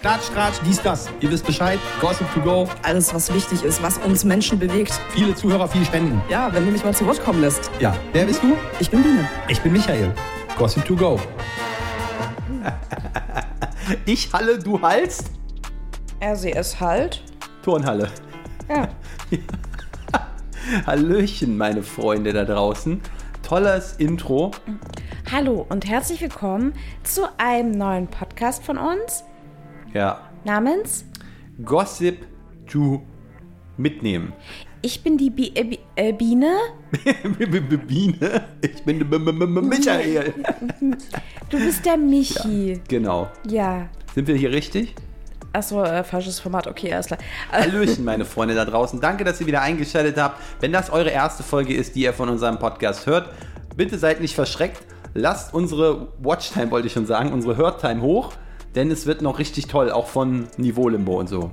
Klatsch, Tratsch, dies, das. Ihr wisst Bescheid. Gossip to go. Alles, was wichtig ist, was uns Menschen bewegt. Viele Zuhörer, viel Spenden. Ja, wenn du mich mal zu Wort kommen lässt. Ja. Wer bist du? Ich bin Biene. Ich bin Michael. Gossip to go. Ich halle, du hallst. RCS halt. Turnhalle. Ja. Hallöchen, meine Freunde da draußen. Tolles Intro. Hallo und herzlich willkommen zu einem neuen Podcast von uns Ja. namens Gossip to mitnehmen. Ich bin die Bi äh, äh, Biene. Biene. Ich bin B- B- B- Michael. Du bist der Michi. Genau. Ja. Sind wir hier richtig? Achso, äh, falsches Format. Okay, alles klar. Hallöchen, meine Freunde da draußen. Danke, dass ihr wieder eingeschaltet habt. Wenn das eure erste Folge ist, die ihr von unserem Podcast hört, bitte seid nicht verschreckt. Lasst unsere Watchtime, wollte ich schon sagen, unsere Hörtime hoch, denn es wird noch richtig toll, auch von Niveau Limbo und so.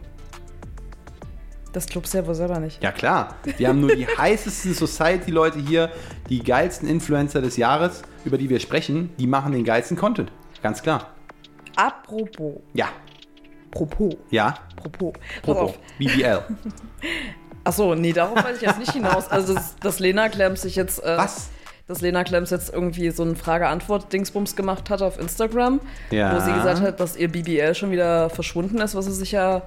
Das ja wohl selber nicht. Ja klar, wir haben nur die heißesten Society-Leute hier, die geilsten Influencer des Jahres, über die wir sprechen, die machen den geilsten Content. Ganz klar. Apropos. Ja, Propos. ja, Propos. Auf. BBL. Achso, nee, darauf wollte ich jetzt nicht hinaus. Also, dass, dass Lena Klemms sich jetzt. Äh, Was? Dass Lena Klemms jetzt irgendwie so ein Frage-Antwort-Dingsbums gemacht hat auf Instagram. Ja. Wo sie gesagt hat, dass ihr BBL schon wieder verschwunden ist, was sie sich ja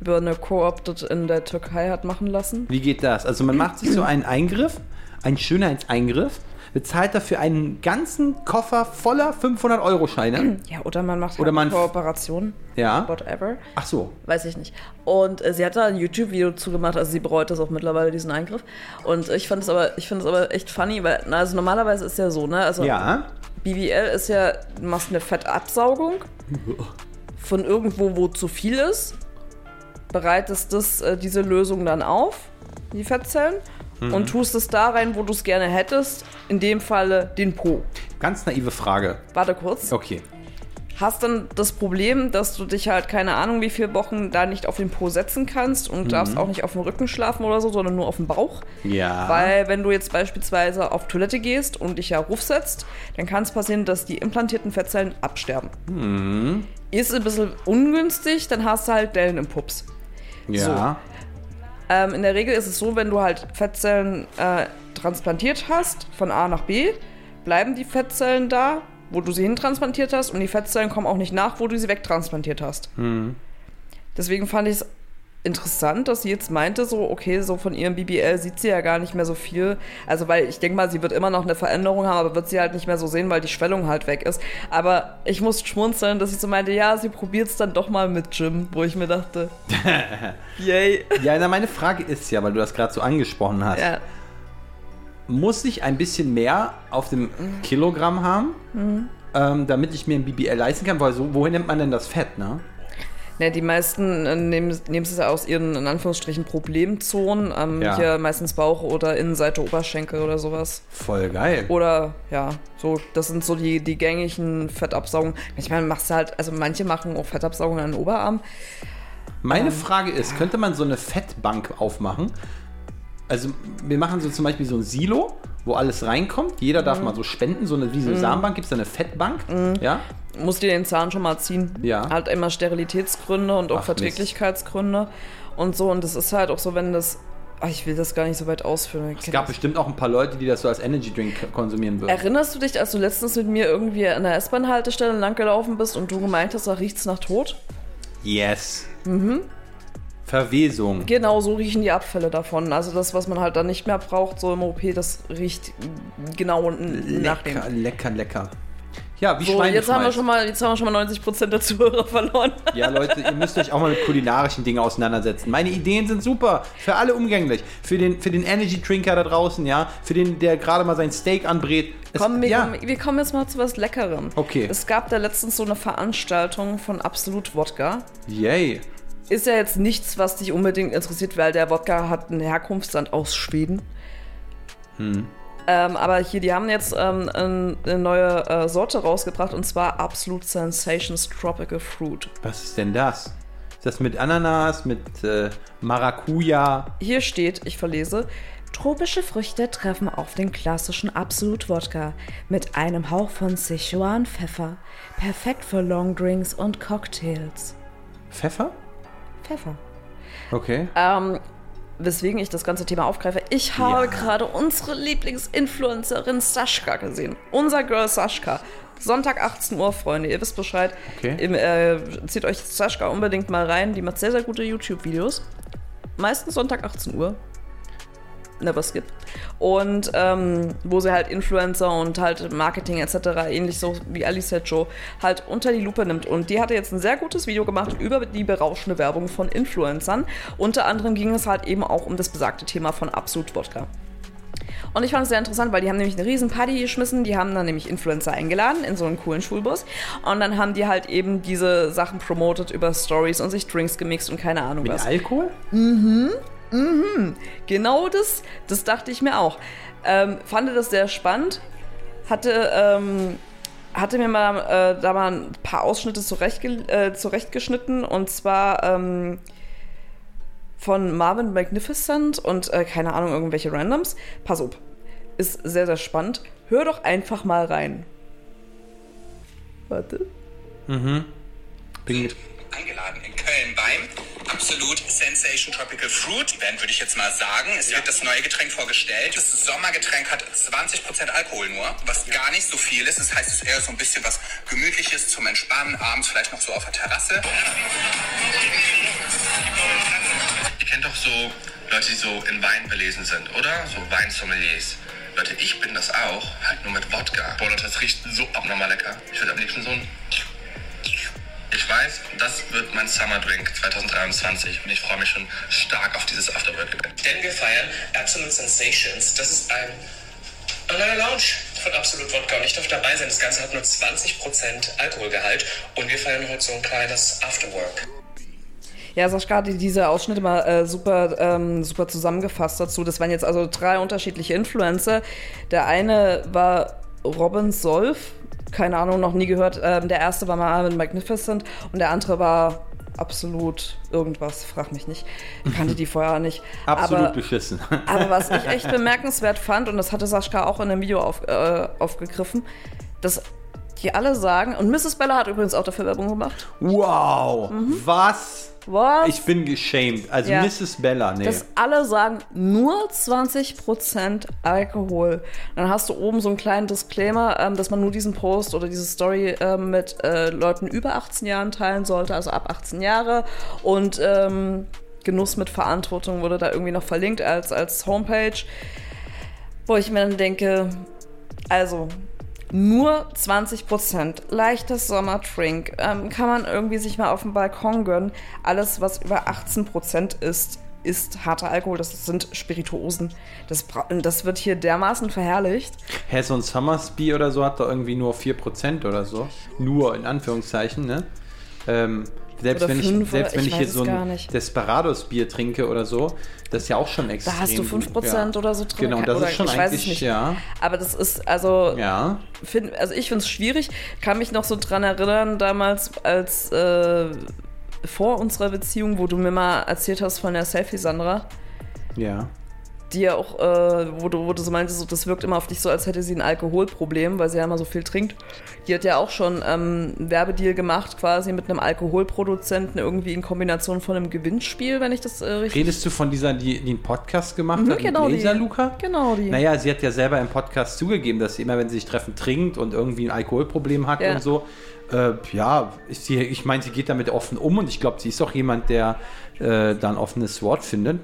über eine Co-opted in der Türkei hat machen lassen. Wie geht das? Also man macht sich so einen Eingriff, einen Schönheitseingriff, bezahlt dafür einen ganzen Koffer voller 500-Euro-Scheine. Ja, oder man macht Oder halt man- eine Kooperation. Ja. Whatever. Ach so. Weiß ich nicht. Und äh, sie hat da ein YouTube-Video zugemacht, also sie bereut das auch mittlerweile, diesen Eingriff. Und ich fand es aber, ich finde es aber echt funny, weil, na, also normalerweise ist ja so, ne? Also Ja. BBL ist ja, du machst eine Fettabsaugung von irgendwo, wo zu viel ist, bereitest das, äh, diese Lösung dann auf, die Fettzellen, und tust es da rein, wo du es gerne hättest, in dem Falle den Po. Ganz naive Frage. Warte kurz. Okay. Hast dann das Problem, dass du dich halt keine Ahnung wie viele Wochen da nicht auf den Po setzen kannst und darfst auch nicht auf dem Rücken schlafen oder so, sondern nur auf dem Bauch. Ja. Weil wenn du jetzt beispielsweise auf Toilette gehst und dich ja rufsetzt, dann kann es passieren, dass die implantierten Fettzellen absterben. Ist ein bisschen ungünstig, dann hast du halt Dellen im Pups. ja. Ähm, in der Regel ist es so, wenn du halt Fettzellen äh, transplantiert hast, von A nach B, bleiben die Fettzellen da, wo du sie hintransplantiert hast, und die Fettzellen kommen auch nicht nach, wo du sie wegtransplantiert hast. Deswegen fand ich es interessant, dass sie jetzt meinte, so, okay, so von ihrem BBL sieht sie ja gar nicht mehr so viel. Also, weil ich denke mal, sie wird immer noch eine Veränderung haben, aber wird sie halt nicht mehr so sehen, weil die Schwellung halt weg ist. Aber ich muss schmunzeln, dass sie so meinte, ja, sie probiert es dann doch mal mit Jim, wo ich mir dachte, yay. Ja, na, meine Frage ist ja, weil du das gerade so angesprochen hast. Ja. Muss ich ein bisschen mehr auf dem Kilogramm haben, ähm, damit ich mir ein BBL leisten kann? Weil so, wohin nimmt man denn das Fett, ne? Ne, die meisten äh, nehmen, nehmen es ja aus ihren, in Anführungsstrichen, Problemzonen. Ähm, Ja. Hier meistens Bauch oder Innenseite Oberschenkel oder sowas. Voll geil. Oder, ja, so, das sind so die, die gängigen Fettabsaugungen. Ich meine, machst du halt, also manche machen auch Fettabsaugungen an den Oberarm. Meine Frage ist, könnte man so eine Fettbank aufmachen? Also wir machen so zum Beispiel so ein Silo, wo alles reinkommt. Jeder darf Mhm. mal so spenden. So eine, wie so eine Samenbank gibt es eine Fettbank. Ja. Musst dir den Zahn schon mal ziehen. Ja. Halt immer Sterilitätsgründe und auch Ach, Mist. Verträglichkeitsgründe und so. Und das ist halt auch so, wenn das. Ach, ich will das gar nicht so weit ausführen. Es gab bestimmt auch ein paar Leute, die das so als Energy Drink konsumieren würden. Erinnerst du dich, als du letztens mit mir irgendwie an der S-Bahn-Haltestelle langgelaufen bist und du gemeint hast, da riecht's nach Tod? Yes. Verwesung. Genau, so riechen die Abfälle davon. Also das, was man halt dann nicht mehr braucht, so im OP, das riecht genau n- nach dem. Lecker, lecker, lecker. Ja, wie So, Schweine jetzt haben, wir schon mal, jetzt haben wir schon mal 90% der Zuhörer verloren. Ja, Leute, ihr müsst euch auch mal mit kulinarischen Dingen auseinandersetzen. Meine Ideen sind super. Für alle umgänglich. Für den, für den Energy Drinker da draußen, ja. Für den, der gerade mal sein Steak anbrät. Es- Komm, wir, ja. kommen, wir kommen jetzt mal zu was Leckerem. Okay. Es gab da letztens so eine Veranstaltung von Absolut Wodka. Yay. Ist ja jetzt nichts, was dich unbedingt interessiert, weil der Wodka hat ein Herkunftsland aus Schweden. Hm. Ähm, aber hier, die haben jetzt ähm, ein- eine neue äh, Sorte rausgebracht und zwar Absolute Sensations Tropical Fruit. Was ist denn das? Ist das mit Ananas, mit äh, Maracuja? Hier steht, ich verlese, Tropische Früchte treffen auf den klassischen Absolut Wodka mit einem Hauch von Sichuan Pfeffer. Perfekt für Longdrinks und Cocktails. Pfeffer? Pfeffer. Okay. Ähm, weswegen ich das ganze Thema aufgreife. Ich habe Ja. gerade unsere Lieblingsinfluencerin Sascha gesehen. Unser Girl Sascha. Sonntag 18 Uhr, Freunde, ihr wisst Bescheid. Okay. Im, äh, zieht euch Sascha unbedingt mal rein. Die macht sehr, sehr gute YouTube-Videos. Meistens Sonntag 18 Uhr. Never skip. Und ähm, wo sie halt Influencer und halt Marketing etc., ähnlich so wie Alice Joe, halt unter die Lupe nimmt. Und die hatte jetzt ein sehr gutes Video gemacht über die berauschende Werbung von Influencern. Unter anderem ging es halt eben auch um das besagte Thema von Absolut Wodka. Und ich fand es sehr interessant, weil die haben nämlich eine riesen Party geschmissen. Die haben dann nämlich Influencer eingeladen in so einen coolen Schulbus. Und dann haben die halt eben diese Sachen promotet über Stories und sich Drinks gemixt und keine Ahnung Mit was. Alkohol? Genau das, das dachte ich mir auch. Ähm, fand das sehr spannend. Hatte, ähm, hatte mir mal äh, da mal ein paar Ausschnitte zurechtge äh, zurechtgeschnitten und zwar ähm, von Marvin Magnificent und äh, keine Ahnung, irgendwelche Randoms. Pass auf. Ist sehr, sehr spannend. Hör doch einfach mal rein. Warte. Bin eingeladen in Köln beim Absolut Sensation Tropical Fruit Event, würde ich jetzt mal sagen. Es wird das neue Getränk vorgestellt. Das Sommergetränk hat 20% Alkohol nur, was gar nicht so viel ist. Das heißt, es ist eher so ein bisschen was Gemütliches zum Entspannen, abends vielleicht noch so auf der Terrasse. Ihr kennt doch so Leute, die so in Wein belesen sind, oder? So Weinsommeliers. Leute, ich bin das auch, halt nur mit Wodka. Boah, Leute, das riecht so abnormal lecker. Ich würde am liebsten so ein... Ich weiß, das wird mein Summer Drink 2023 und ich freue mich schon stark auf dieses Afterwork-Event. Denn wir feiern Absolute Sensations. Das ist ein, ein neuer Lounge von Absolut Wodka. Und ich darf dabei sein. Das Ganze hat nur 20% Alkoholgehalt. Und wir feiern heute so ein kleines Afterwork. Ja, Sascha hat diese Ausschnitte mal äh, super, ähm, super zusammengefasst dazu. Das waren jetzt also drei unterschiedliche Influencer. Der eine war Robin Solf, keine Ahnung, noch nie gehört. Ähm, der erste war Marvin Magnificent und der andere war absolut irgendwas, frag mich nicht. Ich kannte die vorher nicht. Absolut Aber, beschissen. aber was ich echt bemerkenswert fand, und das hatte Sascha auch in einem Video auf, äh, aufgegriffen, dass die alle sagen, und Mrs. Bella hat übrigens auch dafür Werbung gemacht. Wow. Was? Was? Ich bin geschämt. Also Ja. Mrs. Bella, nee. Dass alle sagen, nur 20% Alkohol. Dann hast du oben so einen kleinen Disclaimer, ähm, dass man nur diesen Post oder diese Story ähm, mit äh, Leuten über 18 Jahren teilen sollte, also ab 18 Jahre. Und ähm, Genuss mit Verantwortung wurde da irgendwie noch verlinkt als, als Homepage. Wo ich mir dann denke, also nur 20%, leichtes Sommerdrink, ähm, kann man irgendwie sich mal auf dem Balkon gönnen. Alles, was über 18% ist, ist harter Alkohol, das sind Spirituosen. Das, das wird hier dermaßen verherrlicht. Hä, so ein Summersby oder so hat doch irgendwie nur 4% oder so. Nur, in Anführungszeichen, ne? Ähm, selbst wenn ich, fünf selbst wenn ich ich hier so ein. Desperados-Bier trinke oder so, das ist ja auch schon extrem. Da hast du gut, 5% ja. oder so drin. Genau, das oder ist schon eigentlich, nicht. ja. Aber das ist, also, Ja. find, also ich finde es schwierig. Kann mich noch so dran erinnern, damals als äh, vor unserer Beziehung, wo du mir mal erzählt hast von der Selfie-Sandra. Ja. Die ja auch, äh, wo, du, wo du so meintest, so, das wirkt immer auf dich so, als hätte sie ein Alkoholproblem, weil sie ja immer so viel trinkt. Die hat ja auch schon ähm, einen Werbedeal gemacht, quasi mit einem Alkoholproduzenten, irgendwie in Kombination von einem Gewinnspiel, wenn ich das äh, richtig. Redest du von dieser, die, die einen Podcast gemacht Mhm, hat genau mit Laser die. Luca? Genau die. Naja, sie hat ja selber im Podcast zugegeben, dass sie immer, wenn sie sich treffen, trinkt und irgendwie ein Alkoholproblem hat Ja. und so. Äh, ja, sie, ich meine, sie geht damit offen um und ich glaube, sie ist auch jemand, der äh, da ein offenes Wort findet.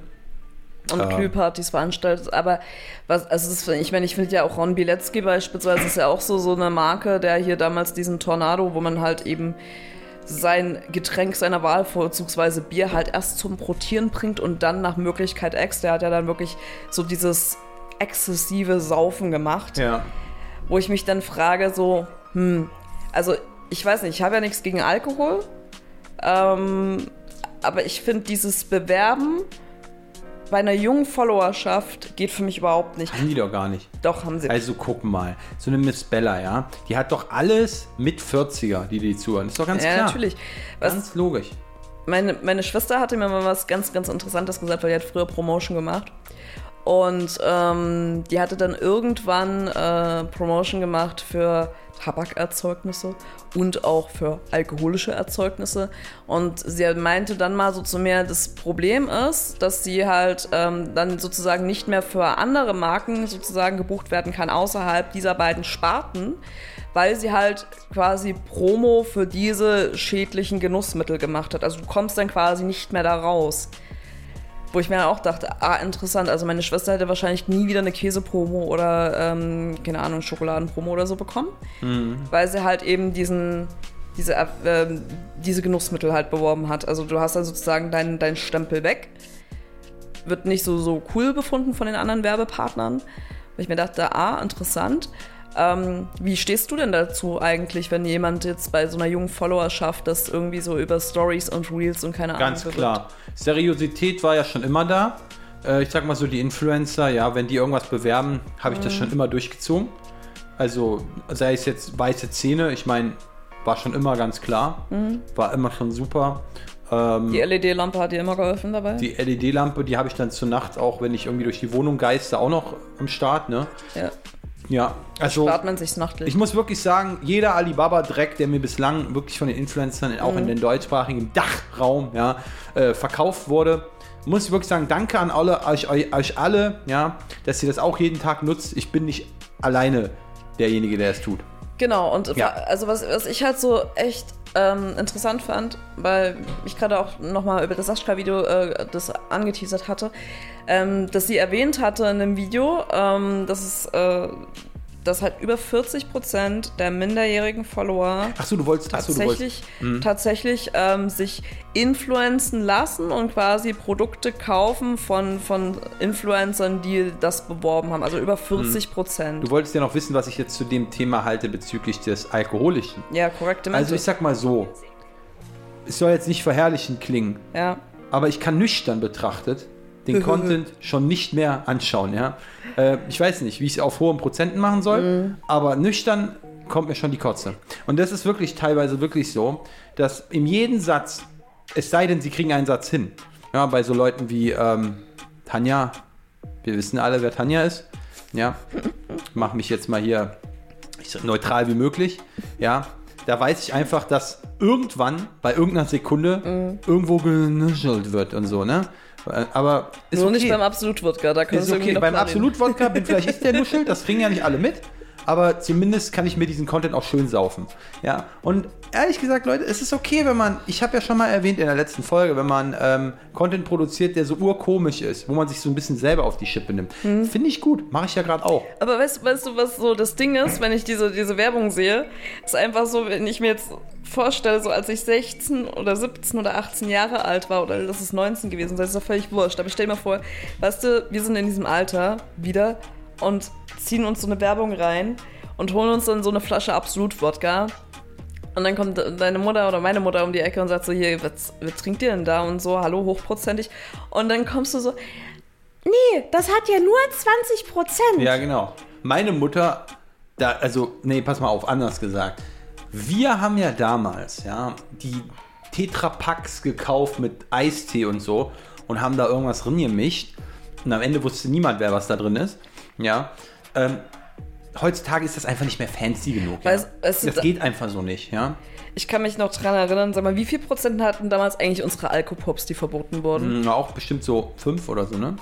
Und Glühpartys veranstaltet. Aber was, also das, ich meine, ich finde ja auch Ron Bilecki beispielsweise ist ja auch so, so eine Marke, der hier damals diesen Tornado, wo man halt eben sein Getränk seiner Wahl, vorzugsweise Bier, halt erst zum Protieren bringt und dann nach Möglichkeit Ex. Der hat ja dann wirklich so dieses exzessive Saufen gemacht, Ja. wo ich mich dann frage, so, hm, also ich weiß nicht, ich habe ja nichts gegen Alkohol, ähm, aber ich finde dieses Bewerben bei einer jungen Followerschaft geht für mich überhaupt nicht. Haben die doch gar nicht. Doch, haben sie. Also guck mal, so eine Miss Bella, ja, die hat doch alles mit 40er, die die zuhören. Ist doch ganz ja, klar. natürlich. Was, Ganz logisch. meine, meine Schwester hatte mir mal was ganz, ganz Interessantes gesagt, weil die hat früher Promotion gemacht. Und ähm, die hatte dann irgendwann äh, Promotion gemacht für Tabakerzeugnisse und auch für alkoholische Erzeugnisse. Und sie meinte dann mal so zu mir, das Problem ist, dass sie halt ähm, dann sozusagen nicht mehr für andere Marken sozusagen gebucht werden kann außerhalb dieser beiden Sparten, weil sie halt quasi Promo für diese schädlichen Genussmittel gemacht hat. Also du kommst dann quasi nicht mehr da raus. Wo ich mir auch dachte, ah, interessant, also meine Schwester hätte wahrscheinlich nie wieder eine Käsepromo oder, ähm, keine Ahnung, Schokoladenpromo oder so bekommen. Weil sie halt eben diesen, diese, äh, diese Genussmittel halt beworben hat. Also du hast dann sozusagen deinen dein Stempel weg. Wird nicht so, so cool befunden von den anderen Werbepartnern. Weil ich mir dachte, ah, interessant. Ähm, wie stehst du denn dazu eigentlich, wenn jemand jetzt bei so einer jungen Followerschaft das irgendwie so über Stories und Reels und keine Ahnung Ganz klar. Seriosität war ja schon immer da. Äh, ich sag mal so, die Influencer, ja, wenn die irgendwas bewerben, habe ich das schon immer durchgezogen. Also, sei es jetzt weiße Zähne, ich meine, war schon immer ganz klar. War immer schon super. Ähm, Die LED-Lampe hat dir immer geholfen dabei? die LED-Lampe, die habe ich dann zur Nacht auch, wenn ich irgendwie durch die Wohnung geiste, auch noch am Start, ne? ja. Ja, also Spart man sich's nachtlich. ich muss wirklich sagen, jeder Alibaba-Dreck, der mir bislang wirklich von den Influencern auch in den deutschsprachigen Dachraum ja, äh, verkauft wurde, muss ich wirklich sagen, danke an alle, euch, euch, euch alle, ja, dass ihr das auch jeden Tag nutzt. Ich bin nicht alleine derjenige, der es tut. Genau, und Ja. also was, was ich halt so echt ähm, interessant fand, weil ich gerade auch nochmal über das Sascha-Video äh, das angeteasert hatte, ähm, dass sie erwähnt hatte in dem Video, ähm, dass es äh, dass halt über 40% der minderjährigen Follower Achso, du wolltest, achso, du wolltest. tatsächlich, tatsächlich ähm, sich influenzen lassen und quasi Produkte kaufen von, von Influencern, die das beworben haben. Also über 40 Prozent. Du wolltest ja noch wissen, was ich jetzt zu dem Thema halte bezüglich des Alkoholischen. Ja, korrekte Also ich sag mal so, es soll jetzt nicht verherrlichend klingen, Ja. aber ich kann nüchtern betrachtet den Content schon nicht mehr anschauen, ja. Äh, ich weiß nicht, wie ich es auf hohen Prozenten machen soll, aber nüchtern kommt mir schon die Kotze. Und das ist wirklich teilweise wirklich so, dass in jedem Satz, es sei denn, sie kriegen einen Satz hin, ja, bei so Leuten wie ähm, Tanja, wir wissen alle, wer Tanja ist, ja, mach mich jetzt mal hier neutral wie möglich, ja, da weiß ich einfach, dass irgendwann bei irgendeiner Sekunde irgendwo genuschelt wird und so, ne? Aber ist Nur okay. nicht beim Absolut-Wodka, da ist okay. Beim. Absolut-Wodka bin vielleicht ich der Nuschel, das kriegen ja nicht alle mit. Aber zumindest kann ich mir diesen Content auch schön saufen. Ja, und ehrlich gesagt, Leute, es ist okay, wenn man, ich habe ja schon mal erwähnt in der letzten Folge, wenn man ähm, Content produziert, der so urkomisch ist, wo man sich so ein bisschen selber auf die Schippe nimmt. Mhm. Finde ich gut, mache ich ja gerade auch. Aber weißt, weißt du, was so das Ding ist, wenn ich diese, diese Werbung sehe? Ist einfach so, wenn ich mir jetzt vorstelle, so als ich 16 oder 17 oder 18 Jahre alt war, oder das ist 19 gewesen, das ist doch völlig wurscht. Aber ich stell mir vor, weißt du, wir sind in diesem Alter wieder und ziehen uns so eine Werbung rein und holen uns dann so eine Flasche Absolut-Wodka. Und dann kommt deine Mutter oder meine Mutter um die Ecke und sagt so, hier, was, was trinkt ihr denn da? Und so, hallo, hochprozentig. Und dann kommst du so, Nee, das hat ja nur 20 Prozent. Ja, genau. Meine Mutter, da, also, nee, pass mal auf, anders gesagt. Wir haben ja damals, ja, die Tetrapacks gekauft mit Eistee und so und haben da irgendwas drin gemischt. Und am Ende wusste niemand, wer was da drin ist. Ja. Ähm, heutzutage ist das einfach nicht mehr fancy genug. Ja. Weißt du, das da- geht einfach so nicht, ja. Ich kann mich noch dran erinnern, sag mal, wie viel Prozent hatten damals eigentlich unsere Alkopops, die verboten wurden? Hm, Auch bestimmt so fünf oder so, ne?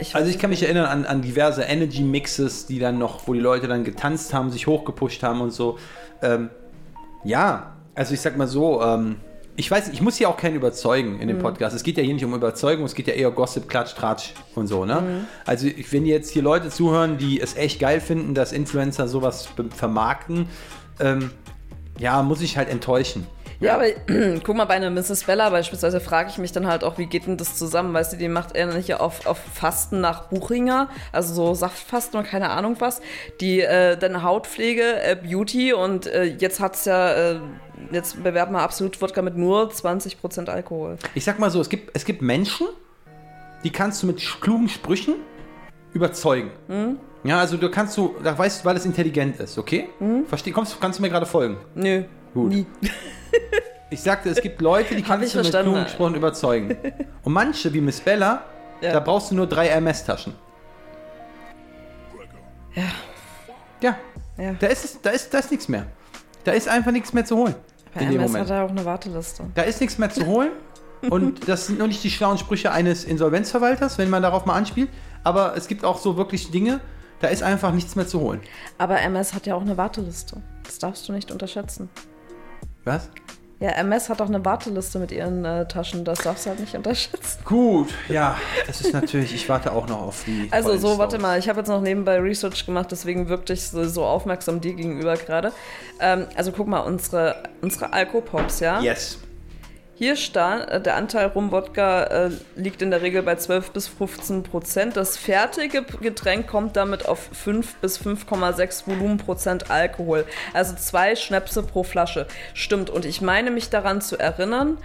Ich Also ich kann mich erinnern an, an diverse Energy Mixes, die dann noch, wo die Leute dann getanzt haben, sich hochgepusht haben und so. Ähm, ja, also ich sag mal so, ähm, ich weiß, ich muss hier auch keinen überzeugen in dem Podcast. Es geht ja hier nicht um Überzeugung, es geht ja eher Gossip, Klatsch, Tratsch und so, ne? Also ich- wenn jetzt hier Leute zuhören, die es echt geil finden, dass Influencer sowas vermarkten, ähm, ja, muss ich halt enttäuschen. Ja, aber guck mal, bei einer Mrs. Bella beispielsweise frage ich mich dann halt auch, wie geht denn das zusammen? Weißt du, die macht er nicht auf, auf Fasten nach Buchinger, also so Saftfasten und keine Ahnung was. Die äh, dann Hautpflege, äh, Beauty und äh, jetzt hat's ja, äh, jetzt bewerben wir absolut Wodka mit nur 20% Alkohol. Ich sag mal so, es gibt, es gibt Menschen, die kannst du mit klugen Sprüchen überzeugen. Ja, also du kannst du, da weißt du, weil es intelligent ist, okay? Versteh, kommst, kannst du mir gerade folgen? Nö, Gut. nie. Ich sagte, es gibt Leute, die kannst du mit klugen Sprüchen überzeugen. Und manche, wie Miss Bella, Ja. Da brauchst du nur drei MS-Taschen. Ja. Ja. Ja. Da ist, da ist, da ist nichts mehr. Da ist einfach nichts mehr zu holen. Bei in dem MS Moment. hat er auch eine Warteliste. Da ist nichts mehr zu holen. Und das sind noch nicht die schlauen Sprüche eines Insolvenzverwalters, wenn man darauf mal anspielt. Aber es gibt auch so wirklich Dinge, da ist einfach nichts mehr zu holen. Aber MS hat ja auch eine Warteliste. Das darfst du nicht unterschätzen. Was? Ja, MS hat auch eine Warteliste mit ihren äh, Taschen. Das darfst du halt nicht unterschätzen. Gut, ja, das ist natürlich, ich warte auch noch auf die. Also so, warte mal, ich habe jetzt noch nebenbei Research gemacht, deswegen wirkte ich so, so aufmerksam dir gegenüber gerade. Ähm, also guck mal, unsere, unsere Alkopops, ja? Yes. Hier stand, äh, der Anteil Rum-Wodka äh, liegt in der Regel bei 12 bis 15 Prozent. Das fertige Getränk kommt damit auf 5 bis 5,6 Volumenprozent Alkohol. Also zwei Schnäpse pro Flasche. Stimmt. Und ich meine mich daran zu erinnern,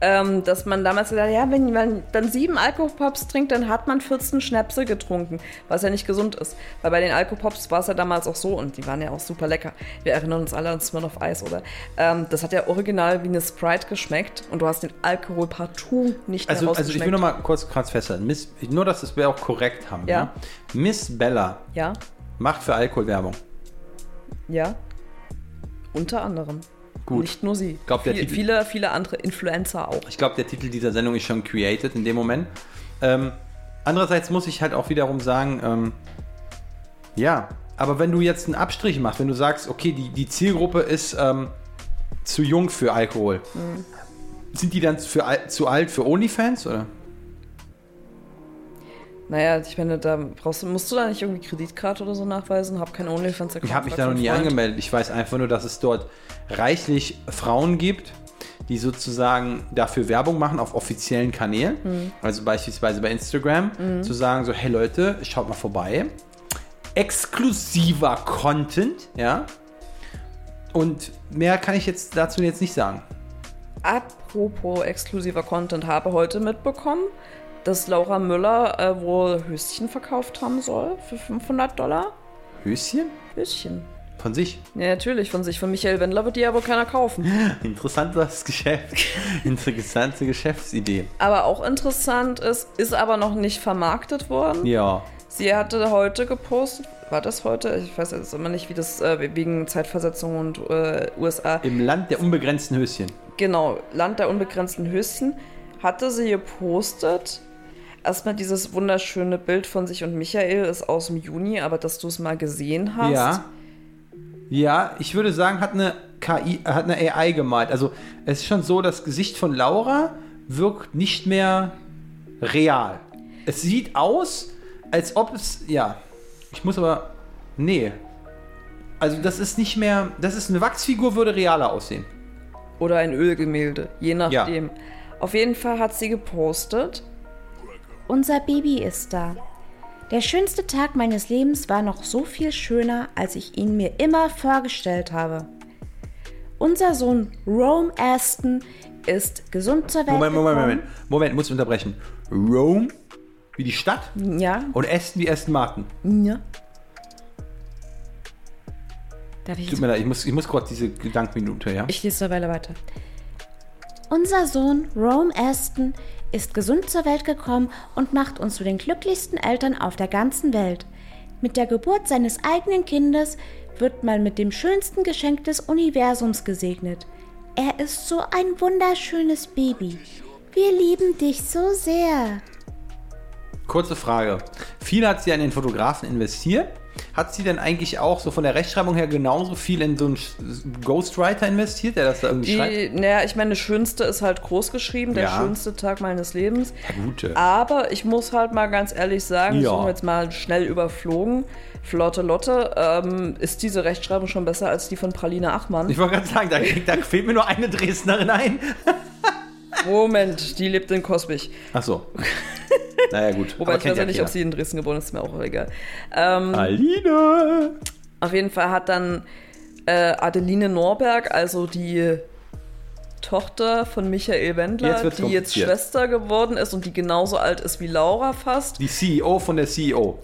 ähm, dass man damals gesagt hat, ja, wenn man dann sieben Alkopops trinkt, dann hat man 14 Schnäpse getrunken, was ja nicht gesund ist. Weil bei den Alkopops war es ja damals auch so und die waren ja auch super lecker. Wir erinnern uns alle an Smirnoff Eis, oder? Ähm, das hat ja original wie eine Sprite geschmeckt und du hast den Alkohol partout nicht Also, mehr also ich will rausgeschmeckt. noch mal kurz, kurz festhalten. Miss, nur, dass wir auch korrekt haben. Ja. Ja. Miss Bella Ja, macht für Alkohol Werbung. ja. Unter anderem. Gut. Nicht nur sie. glaub, der Viel- Titel- viele, viele andere Influencer auch. Ich glaube, der Titel dieser Sendung ist schon created in dem Moment. Ähm, andererseits muss ich halt auch wiederum sagen, ähm, ja, aber wenn du jetzt einen Abstrich machst, wenn du sagst, okay, die, die Zielgruppe ist ähm, zu jung für Alkohol, Mhm. sind die dann für, zu alt für OnlyFans oder? Naja, ich meine, da brauchst du, musst du da nicht irgendwie Kreditkarte oder so nachweisen? Hab kein OnlyFans-Account. Ich habe mich da noch nie Freund. angemeldet. Ich weiß einfach nur, dass es dort reichlich Frauen gibt, die sozusagen dafür Werbung machen auf offiziellen Kanälen. Mhm. Also beispielsweise bei Instagram, zu sagen so, hey Leute, schaut mal vorbei. Exklusiver Content, ja. Und mehr kann ich jetzt dazu jetzt nicht sagen. Apropos exklusiver Content, habe heute mitbekommen, dass Laura Müller äh, wohl Höschen verkauft haben soll für 500 Dollar. Höschen? Höschen. Von sich. Ja, natürlich, von sich. Von Michael Wendler wird die ja wohl keiner kaufen. Interessantes Geschäft. Interessante Geschäftsidee. Aber auch interessant ist, ist aber noch nicht vermarktet worden. Ja. Sie hatte heute gepostet, war das heute? Ich weiß jetzt immer nicht, wie das äh, wegen Zeitversetzung und äh, USA. Im Land der unbegrenzten Höschen. Genau, Land der unbegrenzten Höschen, hatte sie gepostet. Erstmal dieses wunderschöne Bild von sich und Michael ist aus dem Juni, aber dass du es mal gesehen hast. Ja. Ja, ich würde sagen, hat eine KI, hat eine AI gemalt. Also es ist schon so, das Gesicht von Laura wirkt nicht mehr real. Es sieht aus, als ob es, ja, ich muss aber, nee. Also das ist nicht mehr, das ist eine Wachsfigur, würde realer aussehen. Oder ein Ölgemälde, je nachdem. Auf jeden Fall hat sie gepostet. Unser Baby ist da. Der schönste Tag meines Lebens war noch so viel schöner, als ich ihn mir immer vorgestellt habe. Unser Sohn Rome Aston ist gesund zur Welt Moment, Moment, gekommen. Moment. Moment, muss ich unterbrechen. Rome, wie die Stadt, Ja, und Aston wie Aston Martin. ja. Darf ich Tut mir leid, ich muss, ich muss kurz diese Gedankenminute, ja? Ich lese Weile weiter. Unser Sohn Rome Aston ist gesund zur Welt gekommen und macht uns zu den glücklichsten Eltern auf der ganzen Welt. Mit der Geburt seines eigenen Kindes wird man mit dem schönsten Geschenk des Universums gesegnet. Er ist so ein wunderschönes Baby. Wir lieben dich so sehr. Kurze Frage. Viel hat sie an den Fotografen investiert. Hat sie denn eigentlich auch so von der Rechtschreibung her genauso viel in so einen Ghostwriter investiert, der das da irgendwie schreibt? Die, naja, ich meine, das Schönste ist halt groß geschrieben, der Ja. schönste Tag meines Lebens. Ja, gute. Aber ich muss halt mal ganz ehrlich sagen, Ja. so jetzt mal schnell überflogen. Flotte Lotte, ähm, ist diese Rechtschreibung schon besser als die von Praline Achmann? Ich wollte gerade sagen, da, da fehlt mir nur eine Dresdnerin ein. Moment, die lebt in Kosbich. Ach so. Naja, gut. Wobei Aber ich weiß ja nicht, ob sie in Dresden geboren ist, ist mir auch egal. Ähm, Aline! Auf jeden Fall hat dann äh, Adeline Norberg, also die Tochter von Michael Wendler, Jetzt die jetzt. Schwester geworden ist und die genauso alt ist wie Laura fast. Die CEO von der CEO.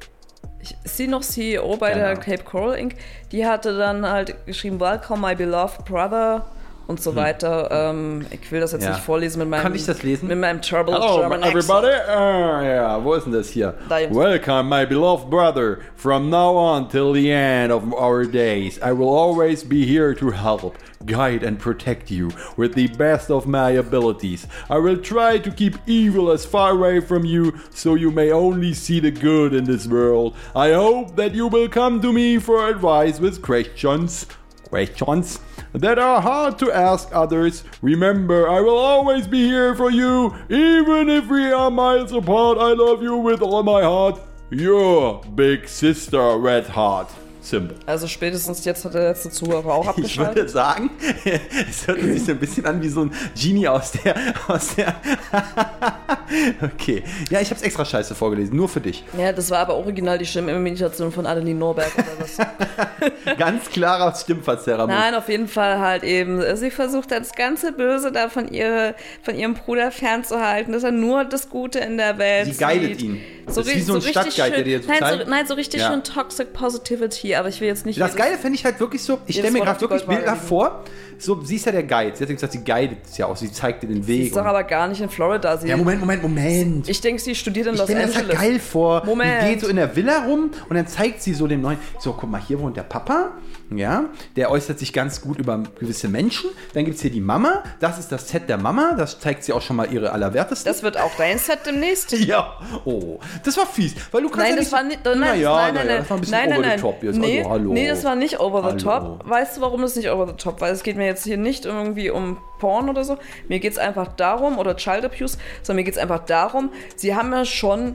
Ich, ist sie noch CEO bei Keine der. Cape Coral Inc. Die hatte dann halt geschrieben, Welcome my beloved brother und so weiter. Ähm, ich will das jetzt Ja. nicht vorlesen mit meinem, Kann ich das lesen? Mit meinem Trouble Hello, German everybody. Accent. Ah, ja, wo ist denn das hier? Da. Welcome, my beloved brother. From now on till the end of our days, I will always be here to help, guide, and protect you with the best of my abilities. I will try to keep evil as far away from you, so you may only see the good in this world. I hope that you will come to me for advice with questions. Questions that are hard to ask others. Remember, I will always be here for you, even if we are miles apart. I love you with all my heart. Your big sister, Red Heart. Simple. Also spätestens jetzt hat der letzte Zuhörer auch Ich würde abgeschaltet. sagen, es hört sich so ein bisschen an wie so ein Genie aus der. Aus der okay. Ja, ich habe es extra scheiße vorgelesen, nur für dich. Ja, das war aber original die Stimmenimitation von Adeline Norberg oder was. Ganz klarer Stimmverzerrer. Nein, auf jeden Fall halt eben. Sie versucht das ganze Böse da von, ihre, von ihrem Bruder fernzuhalten, dass er nur das Gute in der Welt Sie guidet sieht. ihn. So, Das ist wie so ein richtig Stadtguide, der dir so nein, so, nein, so richtig Ja. schön Toxic Positivity, aber ich will jetzt nicht. Das Geile fände ich halt wirklich so, ich stelle mir gerade wirklich Bilder vor, so, sie ist ja der Guide, sie hat ja gesagt, sie guidet es ja auch, sie zeigt dir den Weg. ist doch aber gar nicht in Florida. Sie, ja, Moment, Moment, Moment. Ich denke, sie studiert in Ich Los stelle mir das Angeles. halt geil vor. Moment. Die geht so in der Villa rum und dann zeigt sie so dem neuen, so guck mal, hier wohnt der Papa, ja, der äußert sich ganz gut über gewisse Menschen. Dann gibt es hier die Mama, das ist das Set der Mama, das zeigt sie auch schon mal ihre Allerwertesten. Das wird auch dein Set demnächst. ja, oh, das war fies, weil du kannst Nein, ja das war nicht. Nein, nein, nein, das war ein bisschen nein, nein, over the top jetzt, Nee, also hallo. nee, das war nicht over the Hallo. top. Weißt du, warum das nicht over the top? Weil es geht mir jetzt hier nicht irgendwie um Porn oder so. Mir geht es einfach darum, oder Child Abuse, sondern mir geht es einfach darum, sie haben ja schon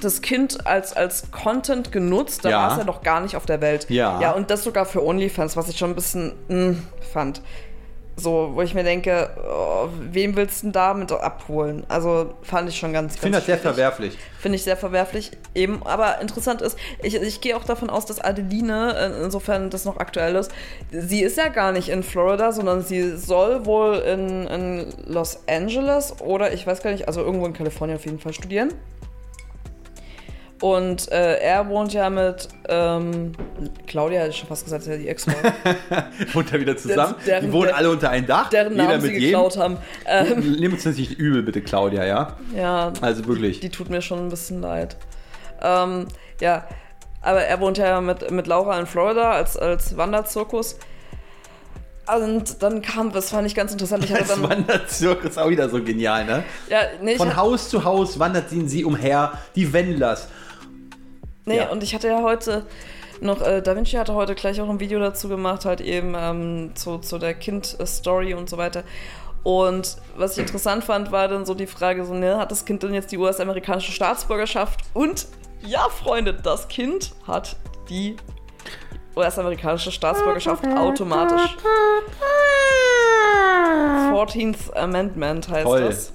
das Kind als, als Content genutzt, da Ja. war es ja noch gar nicht auf der Welt. Ja. Ja, und das sogar für OnlyFans, was ich schon ein bisschen mh, fand. So, wo ich mir denke, oh, wem willst du denn damit abholen? Also fand ich schon ganz, Ich finde das sehr verwerflich. Finde ich sehr verwerflich. Eben, aber interessant ist, ich, ich gehe auch davon aus, dass Adeline, äh, insofern das noch aktuell ist, sie ist ja gar nicht in Florida, sondern sie soll wohl in, in Los Angeles oder ich weiß gar nicht, also irgendwo in Kalifornien auf jeden Fall studieren. Und äh, er wohnt ja mit ähm, Claudia, hätte ich schon fast gesagt, ist ja die Ex-Frau, Wohnt da wieder zusammen. Deren- die wohnen der- alle unter einem Dach. deren jeder Namen mit sie jedem. geklaut haben. Ähm, Nimm uns das nicht übel, bitte, Claudia, ja? ja, Also wirklich. die tut mir schon ein bisschen leid. Ähm, ja, aber er wohnt ja mit, mit Laura in Florida als, als Wanderzirkus. Und dann kam, das fand ich ganz interessant. Ich hatte Das dann, Wanderzirkus auch wieder so genial, ne? ja, nee, Von Haus zu Haus wandert sie, sie umher, die Wendlers. Nee ja. und ich hatte ja heute noch, äh, Da Vinci hatte heute gleich auch ein Video dazu gemacht, halt eben ähm, zu, zu der Kind-Story und so weiter. Und was ich interessant fand, war dann so die Frage, so, ne, hat das Kind denn jetzt die US-amerikanische Staatsbürgerschaft? Und ja, Freunde, das Kind hat die US-amerikanische Staatsbürgerschaft automatisch. 14th Amendment heißt Toll. das.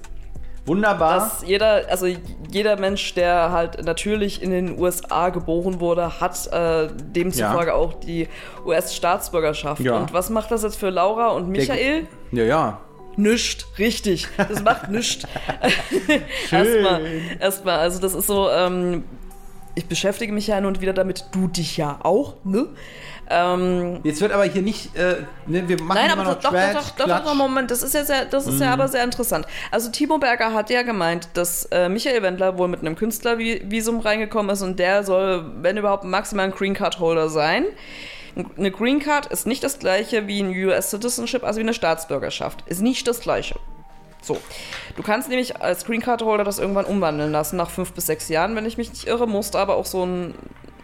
Wunderbar. Dass jeder, also jeder Mensch, der halt natürlich in den USA geboren wurde, hat äh, demzufolge Ja. auch die US-Staatsbürgerschaft. Ja. Und was macht das jetzt für Laura und Michael? ja, ja. Nischt, richtig. Das macht nischt. erstmal, erstmal, also das ist so, ähm, ich beschäftige mich ja hin und wieder damit, du dich ja auch, ne? Ähm, Jetzt wird aber hier nicht, äh, ne, wir machen Nein, aber noch doch, doch, Trash, doch, doch. Mhm. doch, doch, Moment, das ist ja sehr, das ist ja aber sehr interessant. Also Timo Berger hat ja gemeint, dass äh, Michael Wendler wohl mit einem Künstlervisum reingekommen ist und der soll, wenn überhaupt, maximal ein Green Card Holder sein. Eine Green Card ist nicht das gleiche wie ein US Citizenship, also wie eine Staatsbürgerschaft. Ist nicht das gleiche. So. Du kannst nämlich als Green Card Holder das irgendwann umwandeln lassen, nach fünf bis sechs Jahren, wenn ich mich nicht irre, musst aber auch so einen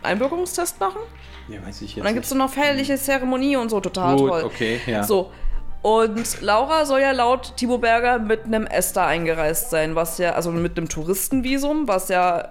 Einbürgerungstest machen. Ja, weiß ich jetzt Und dann gibt es noch feierliche Zeremonie und so, total Gut, toll. okay, ja. So. Und Laura soll ja laut Timo Berger mit einem ESTA eingereist sein, was ja, also mit einem Touristenvisum, was ja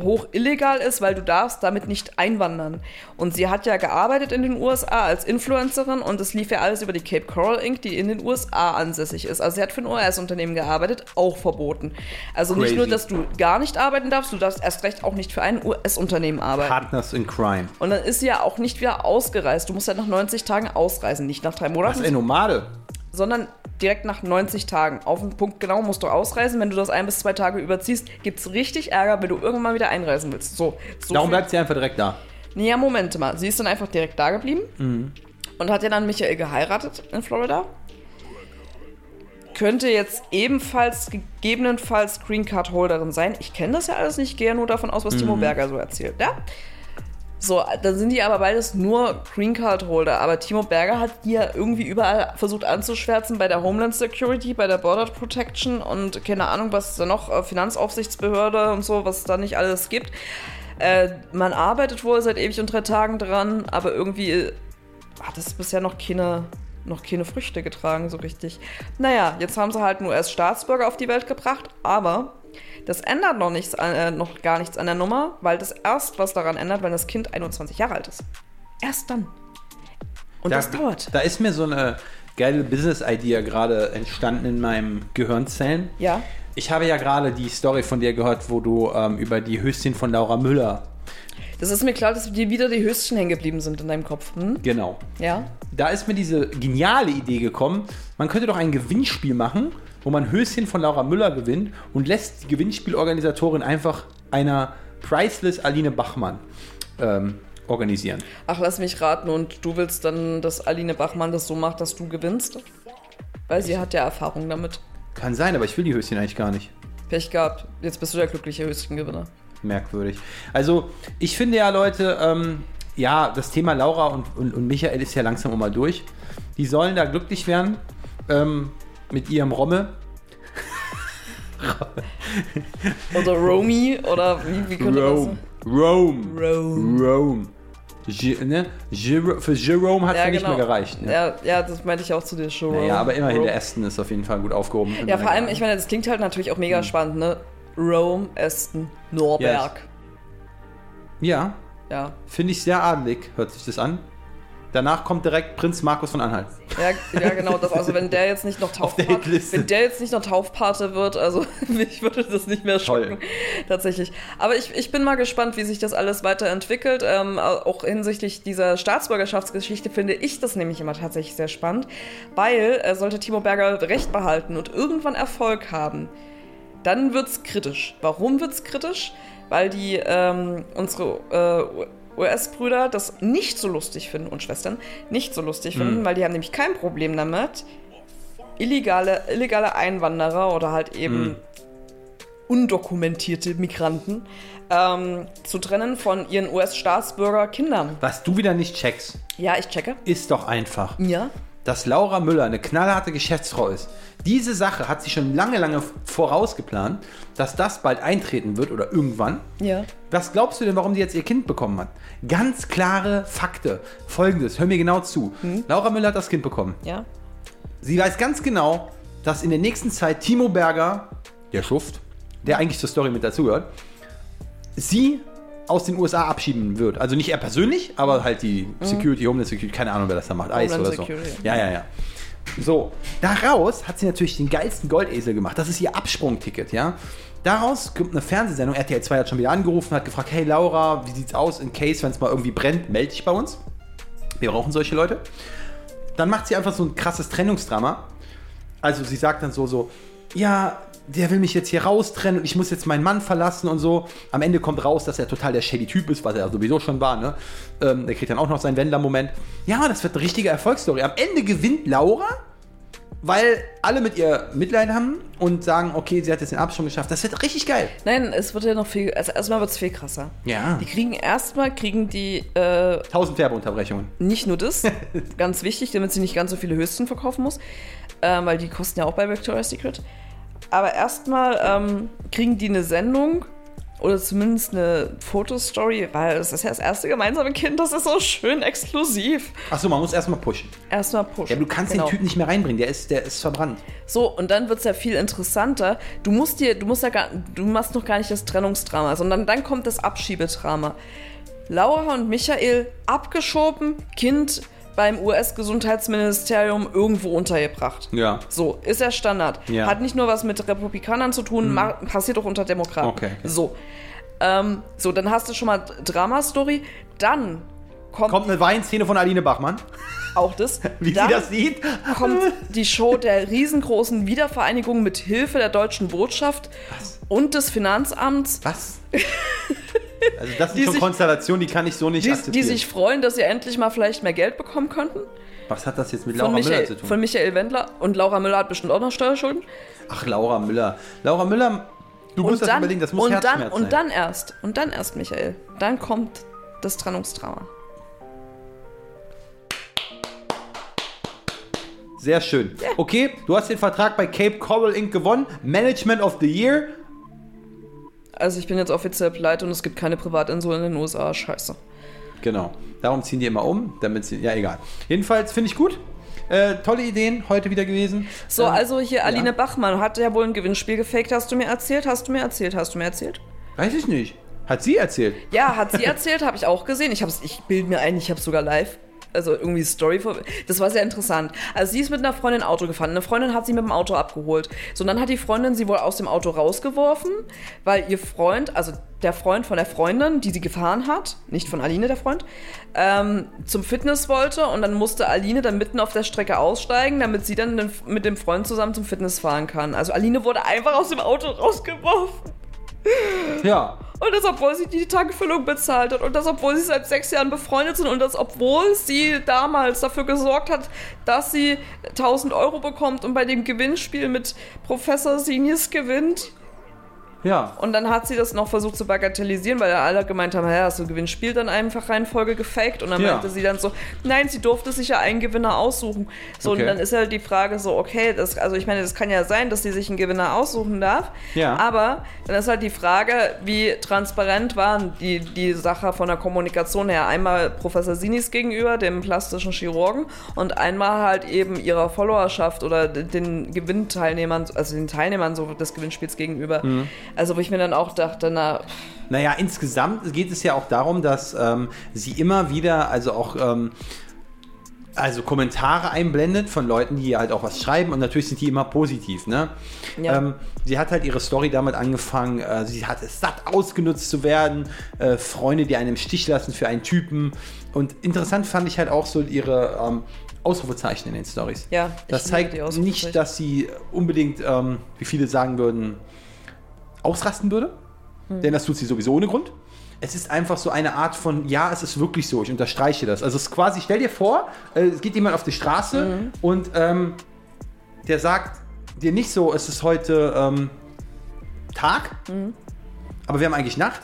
hoch illegal ist, weil du darfst damit nicht einwandern. Und sie hat ja gearbeitet in den USA als Influencerin und es lief ja alles über die Cape Coral Inc., die in den USA ansässig ist. Also sie hat für ein US-Unternehmen gearbeitet, auch verboten. Also Crazy. nicht nur, dass du gar nicht arbeiten darfst, du darfst erst recht auch nicht für ein US-Unternehmen arbeiten. Partners in Crime. Und dann ist sie ja auch nicht wieder ausgereist. Du musst ja nach 90 Tagen ausreisen, nicht nach drei Monaten, ey, Nomade? sondern direkt nach 90 Tagen. Auf den Punkt genau musst du ausreisen. Wenn du das ein bis zwei Tage überziehst, gibt es richtig Ärger, wenn du irgendwann wieder einreisen willst. So, so Darum bleibt sie einfach direkt da. Ja, Moment mal. Sie ist dann einfach direkt da geblieben Mhm. und hat ja dann Michael geheiratet in Florida. könnte jetzt ebenfalls gegebenenfalls Green Card Holderin sein. Ich kenne das ja alles nicht, gehe nur davon aus, was Timo Berger so erzählt. Ja? So, dann sind die aber beides nur Green Card Holder. Aber Timo Berger hat die ja irgendwie überall versucht anzuschwärzen, bei der Homeland Security, bei der Border Protection und keine Ahnung, was da noch, äh, Finanzaufsichtsbehörde und so, was da nicht alles gibt. Äh, man arbeitet wohl seit ewig und drei Tagen dran, aber irgendwie äh, hat es bisher noch keine, noch keine Früchte getragen, so richtig. Naja, jetzt haben sie halt nur erst Staatsbürger auf die Welt gebracht, aber das ändert noch, nichts, äh, noch gar nichts an der Nummer, weil das erst was daran ändert, wenn das Kind 21 Jahre alt ist. Erst dann. Und das dauert. Da ist mir so eine geile Business-Idea gerade entstanden in meinem Gehirnzellen. Ja. Ich habe ja gerade die Story von dir gehört, wo du ähm, über die Höschen von Laura Müller. Das ist mir klar, dass dir wieder die Höchsten hängen geblieben sind in deinem Kopf. Hm? Genau. Ja. Da ist mir diese geniale Idee gekommen, man könnte doch ein Gewinnspiel machen, wo man Höschen von Laura Müller gewinnt und lässt die Gewinnspielorganisatorin einfach einer Priceless Aline Bachmann ähm, organisieren. Ach, lass mich raten. Und du willst dann, dass Aline Bachmann das so macht, dass du gewinnst? Weil sie hat ja Erfahrung damit. Kann sein, aber ich will die Höschen eigentlich gar nicht. Pech gehabt. Jetzt bist du der glückliche Höchstengewinner. merkwürdig. Also, ich finde ja, Leute, ähm, ja, das Thema Laura und, und, und Michael ist ja langsam auch mal durch. Die sollen da glücklich werden ähm, mit ihrem Romme. Oder Romy, oder wie, wie könnte Rome. Rome. das Rome. Rome. Ge, ne? Jer für Jerome hat es ja, nicht mehr gereicht. Ne? Ja, ja, das meinte ich auch zu dir schon. Naja, aber immerhin, Rome. der Aston ist auf jeden Fall gut aufgehoben. Ja, vor allem, ich meine, das klingt halt natürlich auch mega spannend, ne? Rome, Aston, Norberg. Ja, Ja. finde ich sehr adelig, hört sich das an. Danach kommt direkt Prinz Markus von Anhalt. Ja, ja, genau. Das, also wenn der jetzt nicht noch Taufpate, wenn der jetzt nicht noch Taufpate wird, also mich würde das nicht mehr schocken. Toll. Tatsächlich. Aber ich, ich bin mal gespannt, wie sich das alles weiterentwickelt. Ähm, auch hinsichtlich dieser Staatsbürgerschaftsgeschichte finde ich das nämlich immer tatsächlich sehr spannend, weil äh, sollte Timo Berger Recht behalten und irgendwann Erfolg haben, dann wird's kritisch. Warum wird's kritisch? Weil die ähm, unsere äh, US-Brüder das nicht so lustig finden und Schwestern nicht so lustig finden, weil die haben nämlich kein Problem damit, illegale, illegale Einwanderer oder halt eben undokumentierte Migranten ähm, zu trennen von ihren US-Staatsbürger Kindern. Was du wieder nicht checkst, Ja, ich checke. ist doch einfach, Ja. Dass Laura Müller eine knallharte Geschäftsfrau ist. Diese Sache hat sie schon lange, lange vorausgeplant, dass das bald eintreten wird oder irgendwann. Ja. Was glaubst du denn, warum sie jetzt ihr Kind bekommen hat? Ganz klare Fakte. Folgendes, hör mir genau zu. Laura Müller hat das Kind bekommen. Ja. Sie weiß ganz genau, dass in der nächsten Zeit Timo Berger, der Schuft, der eigentlich zur Story mit dazugehört, sie aus den USA abschieben wird. Also nicht er persönlich, aber halt die Security, Homeland Security, keine Ahnung, wer das da macht, Eis Homeland oder so. Security. Ja, ja, ja. So, daraus hat sie natürlich den geilsten Goldesel gemacht. Das ist ihr Absprungticket, ja. Daraus kommt eine Fernsehsendung. RTL 2 hat schon wieder angerufen, hat gefragt: Hey Laura, wie sieht's aus? In case, wenn es mal irgendwie brennt, melde dich bei uns. Wir brauchen solche Leute. Dann macht sie einfach so ein krasses Trennungsdrama. Also sie sagt dann so, so, ja, der will mich jetzt hier raustrennen und ich muss jetzt meinen Mann verlassen und so. Am Ende kommt raus, dass er total der shady Typ ist, was er sowieso schon war, ne? Ähm, der kriegt dann auch noch seinen Wendler-Moment. Ja, das wird eine richtige Erfolgsstory. Am Ende gewinnt Laura, weil alle mit ihr Mitleid haben und sagen, okay, sie hat jetzt den Absprung geschafft. Das wird richtig geil. Nein, es wird ja noch viel, also erstmal wird es viel krasser. Ja. Die kriegen erstmal, kriegen die äh, Tausend Werbeunterbrechungen. nicht nur das, ganz wichtig, damit sie nicht ganz so viele Höchsten verkaufen muss, ähm, weil die kosten ja auch bei Victoria's Secret. Aber erstmal ähm, kriegen die eine Sendung oder zumindest eine Fotostory, weil es ist ja das erste gemeinsame Kind, das ist so schön exklusiv. Achso, man muss erstmal pushen. Erstmal pushen. Ja, du kannst Genau. den Typen nicht mehr reinbringen, der ist, der ist verbrannt. So, und dann wird es ja viel interessanter. Du musst dir, du musst ja gar, du machst noch gar nicht das Trennungsdrama, sondern dann kommt das Abschiebedrama. Laura und Michael abgeschoben, Kind beim US-Gesundheitsministerium irgendwo untergebracht. Ja. So, ist ja Standard. Ja. Hat nicht nur was mit Republikanern zu tun, ma- passiert auch unter Demokraten. Okay, okay. So. Ähm, so, dann hast du schon mal Drama-Story. Dann kommt, Kommt eine Weinszene von Aline Bachmann, auch das. wie dann sie das sieht. kommt die Show der riesengroßen Wiedervereinigung mit Hilfe der deutschen Botschaft und des Finanzamts, Was? Also das sind Die schon sich- Konstellationen, die kann ich so nicht die, akzeptieren. die sich freuen, dass sie endlich mal vielleicht mehr Geld bekommen könnten. Was hat das jetzt mit Laura Müller Michael, zu tun? von Michael Wendler. Und Laura Müller hat bestimmt auch noch Steuerschulden. Ach, Laura Müller. Laura Müller, du musst und das dann, überlegen, das muss und dann, Herzschmerz sein. und dann erst, und dann erst, Michael. Dann kommt das Trennungstrauma. Sehr schön. Okay, du hast den Vertrag bei Cape Coral Inc. gewonnen. Management of the Year. Also ich bin jetzt offiziell pleite und es gibt keine Privatinsel in den USA. Scheiße. Genau. Darum ziehen die immer um, damit sie. Ja, egal. Jedenfalls finde ich gut. Äh, tolle Ideen heute wieder gewesen. So, Ähm, also hier Aline ja. Bachmann hat ja wohl ein Gewinnspiel gefaked. Hast du mir erzählt? Hast du mir erzählt? Hast du mir erzählt? Weiß ich nicht. Hat sie erzählt. Ja, hat sie erzählt, habe ich auch gesehen. Ich, hab's- ich bilde mir ein, ich habe sogar live. Also irgendwie Story vor. Das war sehr interessant. Also sie ist mit einer Freundin Auto gefahren. Eine Freundin hat sie mit dem Auto abgeholt. So, und dann hat die Freundin sie wohl aus dem Auto rausgeworfen, weil ihr Freund, also der Freund von der Freundin, die sie gefahren hat, nicht von Aline, der Freund, ähm, zum Fitness wollte. Und dann musste Aline dann mitten auf der Strecke aussteigen, damit sie dann mit dem Freund zusammen zum Fitness fahren kann. Also Aline wurde einfach aus dem Auto rausgeworfen. Ja. Und das, obwohl sie die Tankfüllung bezahlt hat. Und das, obwohl sie seit sechs Jahren befreundet sind. Und das, obwohl sie damals dafür gesorgt hat, dass sie 1000 Euro bekommt und bei dem Gewinnspiel mit Professor Sinius gewinnt. Ja. Und dann hat sie das noch versucht zu bagatellisieren, weil alle gemeint haben, ja, hast du Gewinnspiel dann einfach Reihenfolge gefaked. Und dann Ja. meinte sie dann so, nein, sie durfte sich ja einen Gewinner aussuchen. So, Okay. und dann ist halt die Frage so, okay, das, also ich meine, das kann ja sein, dass sie sich einen Gewinner aussuchen darf. Ja. Aber dann ist halt die Frage, wie transparent waren die, die Sache von der Kommunikation her. Einmal Professor Sinis gegenüber, dem plastischen Chirurgen, und einmal halt eben ihrer Followerschaft oder den Gewinnteilnehmern, also den Teilnehmern so des Gewinnspiels gegenüber. Mhm. Also wo ich mir dann auch dachte, na, Naja, insgesamt geht es ja auch darum, dass ähm, sie immer wieder, also auch ähm, also Kommentare einblendet von Leuten, die halt auch was schreiben und natürlich sind die immer positiv, ne? Ja. Ähm, sie hat halt ihre Story damit angefangen, äh, sie hat es satt ausgenutzt zu werden, äh, Freunde, die einen im Stich lassen für einen Typen und interessant fand ich halt auch so ihre ähm, Ausrufezeichen in den Stories. Ja, das zeigt nicht, dass sie unbedingt, ähm, wie viele sagen würden, ausrasten würde, Hm. denn das tut sie sowieso ohne Grund. Es ist einfach so eine Art von, ja, es ist wirklich so, ich unterstreiche das. Also es ist quasi, stell dir vor, äh, es geht jemand auf die Straße Mhm. und ähm, der sagt dir nicht so, es ist heute ähm, Tag, Mhm. aber wir haben eigentlich Nacht,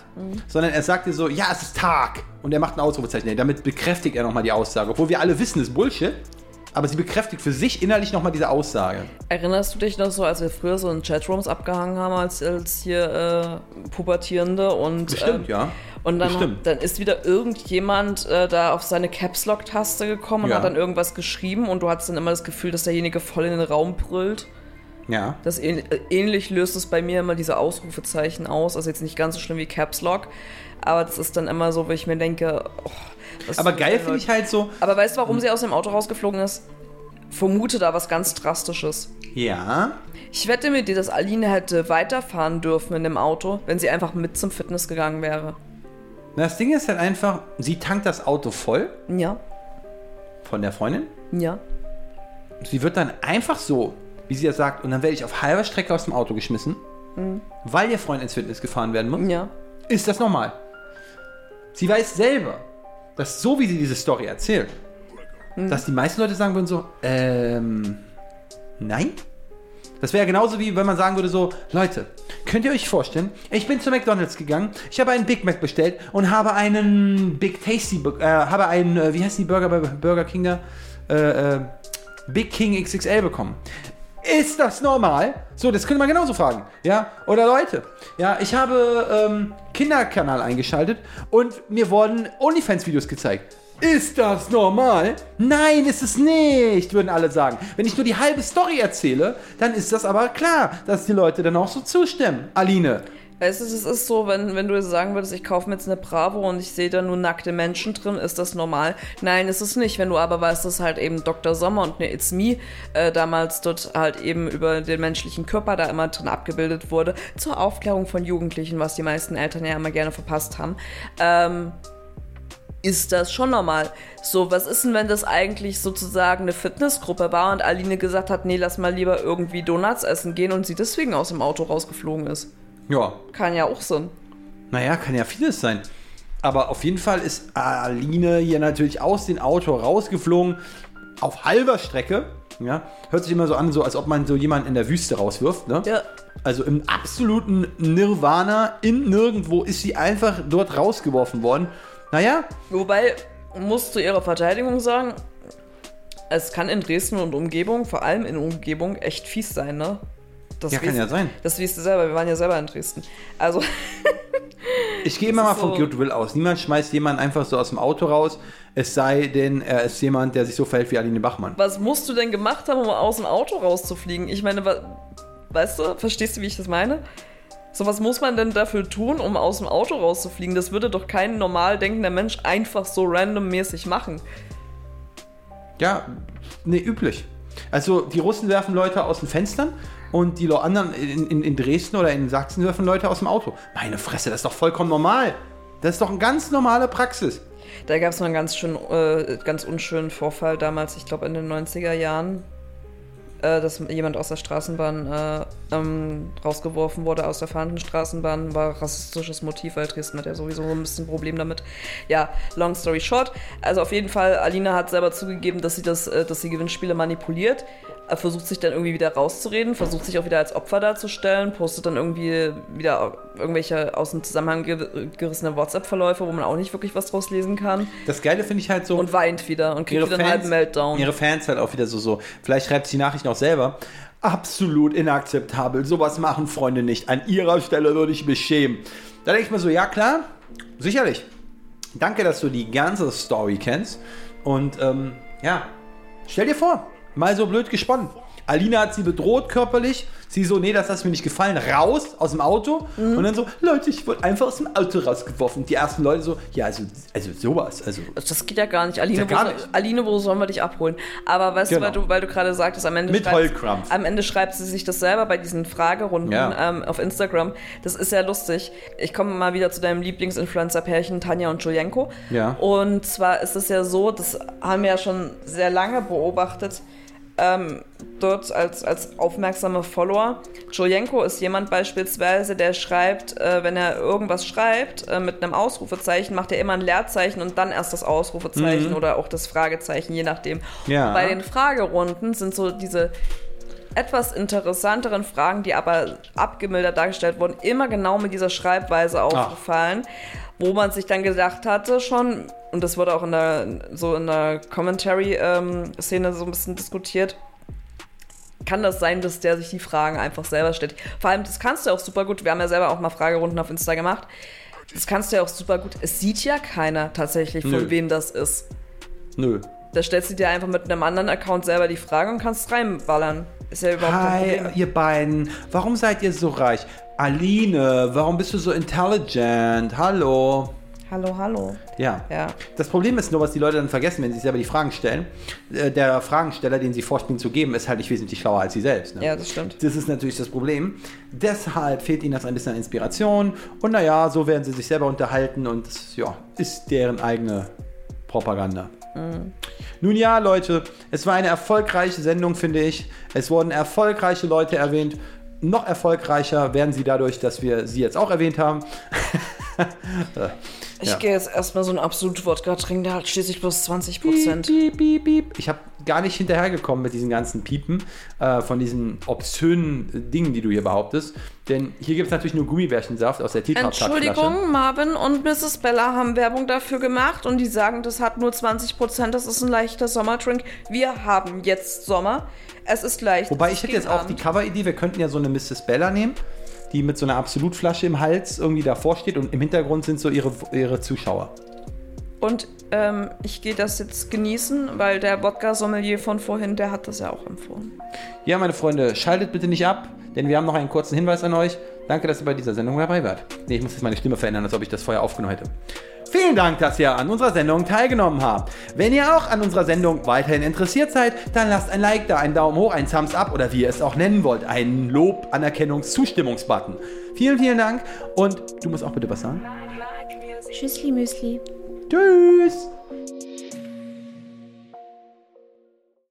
sondern er sagt dir so, ja, es ist Tag. Und er macht ein Ausrufezeichen. Damit bekräftigt er nochmal die Aussage. Obwohl wir alle wissen, es ist Bullshit, aber sie bekräftigt für sich innerlich nochmal diese Aussage. erinnerst du dich noch so, als wir früher so in Chatrooms abgehangen haben als, als hier äh, Pubertierende und Bestimmt, ähm, ja. Und dann, Bestimmt. dann ist wieder irgendjemand äh, da auf seine Caps Lock Taste gekommen und Ja. hat dann irgendwas geschrieben und du hattest dann immer das Gefühl, dass derjenige voll in den Raum brüllt. Ja. Das äh, ähnlich löst es bei mir immer diese Ausrufezeichen aus. Also jetzt nicht ganz so schlimm wie Caps Lock, aber das ist dann immer so, wo ich mir denke, oh, Aber geil finde ich halt so, Aber weißt du, warum sie aus dem Auto rausgeflogen ist? Vermute da was ganz Drastisches. ja, Ich wette mit dir, dass Aline hätte weiterfahren dürfen in dem Auto, wenn sie einfach mit zum Fitness gegangen wäre. Das Ding ist halt einfach, sie tankt das Auto voll Ja, von der Freundin. ja. Sie wird dann einfach so, wie sie ja sagt, und dann werde ich auf halber Strecke aus dem Auto geschmissen, weil ihr Freund ins Fitness gefahren werden muss. Ja. Ist das normal? Sie weiß selber, dass so wie sie diese Story erzählt, dass die meisten Leute sagen würden so, ähm, nein? Das wäre genauso wie wenn man sagen würde so, Leute, könnt ihr euch vorstellen, ich bin zu McDonalds gegangen, ich habe einen Big Mac bestellt und habe einen Big Tasty, äh, habe einen, äh, wie heißt die Burger bei Burger King da? Äh, äh, Big King XXL bekommen. Ist das normal? So, das könnte man genauso fragen. Ja, oder Leute, ja, ich habe ähm, Kinderkanal eingeschaltet und mir wurden OnlyFans-Videos gezeigt. Ist das normal? Nein, ist es nicht, würden alle sagen. Wenn ich nur die halbe Story erzähle, dann ist das aber klar, dass die Leute dann auch so zustimmen. Aline. Weißt du, es ist so, wenn, wenn du sagen würdest, ich kaufe mir jetzt eine Bravo und ich sehe da nur nackte Menschen drin, ist das normal? Nein, ist es nicht. Wenn du aber weißt, dass halt eben Dr. Sommer und eine It's Me äh, damals dort halt eben über den menschlichen Körper da immer drin abgebildet wurde, zur Aufklärung von Jugendlichen, was die meisten Eltern ja immer gerne verpasst haben, ähm, ist das schon normal. So, was ist denn, wenn das eigentlich sozusagen eine Fitnessgruppe war und Aline gesagt hat, nee, lass mal lieber irgendwie Donuts essen gehen und sie deswegen aus dem Auto rausgeflogen ist? Ja, Kann ja auch sein. Naja, kann ja vieles sein. Aber auf jeden Fall ist Aline hier natürlich aus dem Auto rausgeflogen. auf halber Strecke. Ja, hört sich immer so an, so als ob man so jemanden in der Wüste rauswirft. Ne? Ja. Also im absoluten Nirvana, in nirgendwo ist sie einfach dort rausgeworfen worden. Naja, Wobei, musst zu ihrer Verteidigung sagen, es kann in Dresden und Umgebung, vor allem in Umgebung, echt fies sein, ne? Das Ja, kann ja sein. Das weißt du selber, wir waren ja selber in Dresden. Also, ich gehe immer mal ist von so- Goodwill aus. Niemand schmeißt jemanden einfach so aus dem Auto raus, es sei denn, er ist jemand, der sich so verhält wie Aline Bachmann. was musst du denn gemacht haben, um aus dem Auto rauszufliegen? Ich meine, weißt du, verstehst du, wie ich das meine? So, was muss man denn dafür tun, um aus dem Auto rauszufliegen? Das würde doch kein normal denkender Mensch einfach so randommäßig machen. Ja, nee, üblich. Also die Russen werfen Leute aus den Fenstern und die anderen in, in, in Dresden oder in Sachsen werfen Leute aus dem Auto. Meine Fresse, das ist doch vollkommen normal. Das ist doch eine ganz normale Praxis. Da gab es mal einen ganz, schön, äh, ganz unschönen Vorfall damals, ich glaube in den 90er Jahren, äh, dass jemand aus der Straßenbahn äh, ähm, rausgeworfen wurde, aus der fahrenden Straßenbahn, war rassistisches Motiv, weil Dresden hat ja sowieso ein bisschen ein Problem damit. Ja, long story short. Also auf jeden Fall, Alina hat selber zugegeben, dass sie, das, äh, dass sie Gewinnspiele manipuliert. Er versucht sich dann irgendwie wieder rauszureden, versucht sich auch wieder als Opfer darzustellen, postet dann irgendwie wieder irgendwelche aus dem Zusammenhang ge- gerissene WhatsApp-Verläufe, wo man auch nicht wirklich was draus lesen kann. Das Geile finde ich halt so. Und weint wieder und kriegt wieder einen halben Meltdown. ihre Fans halt auch wieder so, so. Vielleicht schreibt sie die Nachricht auch selber. Absolut inakzeptabel. Sowas machen Freunde nicht. An ihrer Stelle würde ich mich schämen. Da denke ich mir so, ja klar, sicherlich. Danke, dass du die ganze Story kennst. Und ähm, ja, stell dir vor, mal so blöd gesponnen. Alina hat sie bedroht körperlich. Sie so, nee, das hat mir nicht gefallen. Raus aus dem Auto. Mhm. Und dann so, Leute, ich wurde einfach aus dem Auto rausgeworfen. Die ersten Leute so, ja, also, also sowas. Also, Das geht ja gar nicht. Aline, Ja, gar wo, nicht. Aline, wo sollen wir dich abholen? Aber weißt Genau. du, weil du, gerade sagtest, am Ende, Mit schreibt, am Ende schreibt sie sich das selber bei diesen Fragerunden Ja. ähm, auf Instagram. Das ist sehr lustig. Ich komme mal wieder zu deinem Lieblingsinfluencer-Pärchen Tanja und Julienko. Ja. Und zwar ist es ja so, das haben wir ja schon sehr lange beobachtet, ähm, dort als, als aufmerksame Follower. Julienko ist jemand beispielsweise, der schreibt, äh, wenn er irgendwas schreibt, äh, mit einem Ausrufezeichen, macht er immer ein Leerzeichen und dann erst das Ausrufezeichen oder auch das Fragezeichen, je nachdem. Ja. Bei den Fragerunden sind so diese etwas interessanteren Fragen, die aber abgemildert dargestellt wurden, immer genau mit dieser Schreibweise aufgefallen, wo man sich dann gedacht hatte schon, und das wurde auch in der, so in der Commentary-Szene so ein bisschen diskutiert, kann das sein, dass der sich die Fragen einfach selber stellt. Vor allem, das kannst du auch super gut, wir haben ja selber auch mal Fragerunden auf Insta gemacht, das kannst du ja auch super gut, es sieht ja keiner tatsächlich, von Nö. wem das ist. nö. Da stellst du dir einfach mit einem anderen Account selber die Frage und kannst reinballern. Ist ja überhaupt Hi, ihr beiden. Warum seid ihr so reich? Aline, warum bist du so intelligent? Hallo. Hallo, hallo. Ja. Ja. Das Problem ist nur, was die Leute dann vergessen, wenn sie sich selber die Fragen stellen. Äh, Der Fragensteller, den sie vorspielen zu geben, ist halt nicht wesentlich schlauer als sie selbst. Ne? Ja, das stimmt. Das ist natürlich das Problem. Deshalb fehlt ihnen das ein bisschen an Inspiration. Und naja, so werden sie sich selber unterhalten und das, ja, ist deren eigene Propaganda. Nun ja, Leute, es war eine erfolgreiche Sendung, finde ich. Es wurden erfolgreiche Leute erwähnt. Noch erfolgreicher werden sie dadurch, dass wir sie jetzt auch erwähnt haben. Ich Ja. gehe jetzt erstmal so ein absolut Wodka trinken, der hat schließlich bloß 20 Prozent. Piep, piep, piep. Ich habe gar nicht hinterhergekommen mit diesen ganzen Piepen äh, von diesen obszönen Dingen, die du hier behauptest. Denn hier gibt es natürlich nur Gummibärchensaft aus der tetra Entschuldigung, Marvin und Mrs. Bella haben Werbung dafür gemacht und die sagen, das hat nur 20 Prozent, das ist ein leichter Sommerdrink. Wir haben jetzt Sommer. Es ist leicht. Wobei ich hätte jetzt gegen auch die Abend. Cover-Idee, wir könnten ja so eine Mrs. Bella nehmen, die mit so einer Absolutflasche im Hals irgendwie davor steht und im Hintergrund sind so ihre, ihre Zuschauer. Und ähm, ich gehe das jetzt genießen, weil der Wodka-Sommelier von vorhin, der hat das ja auch empfohlen. Ja, meine Freunde, schaltet bitte nicht ab, denn wir haben noch einen kurzen Hinweis an euch. Danke, dass ihr bei dieser Sendung dabei wart. Nee, ich muss jetzt meine Stimme verändern, als ob ich das vorher aufgenommen hätte. Vielen Dank, dass ihr an unserer Sendung teilgenommen habt. Wenn ihr auch an unserer Sendung weiterhin interessiert seid, dann lasst ein Like da, einen Daumen hoch, einen Thumbs up oder wie ihr es auch nennen wollt, einen Lob, Anerkennungs, Zustimmungsbutton. Vielen, vielen Dank und du musst auch bitte was sagen. Tschüssli Müsli. Tschüss.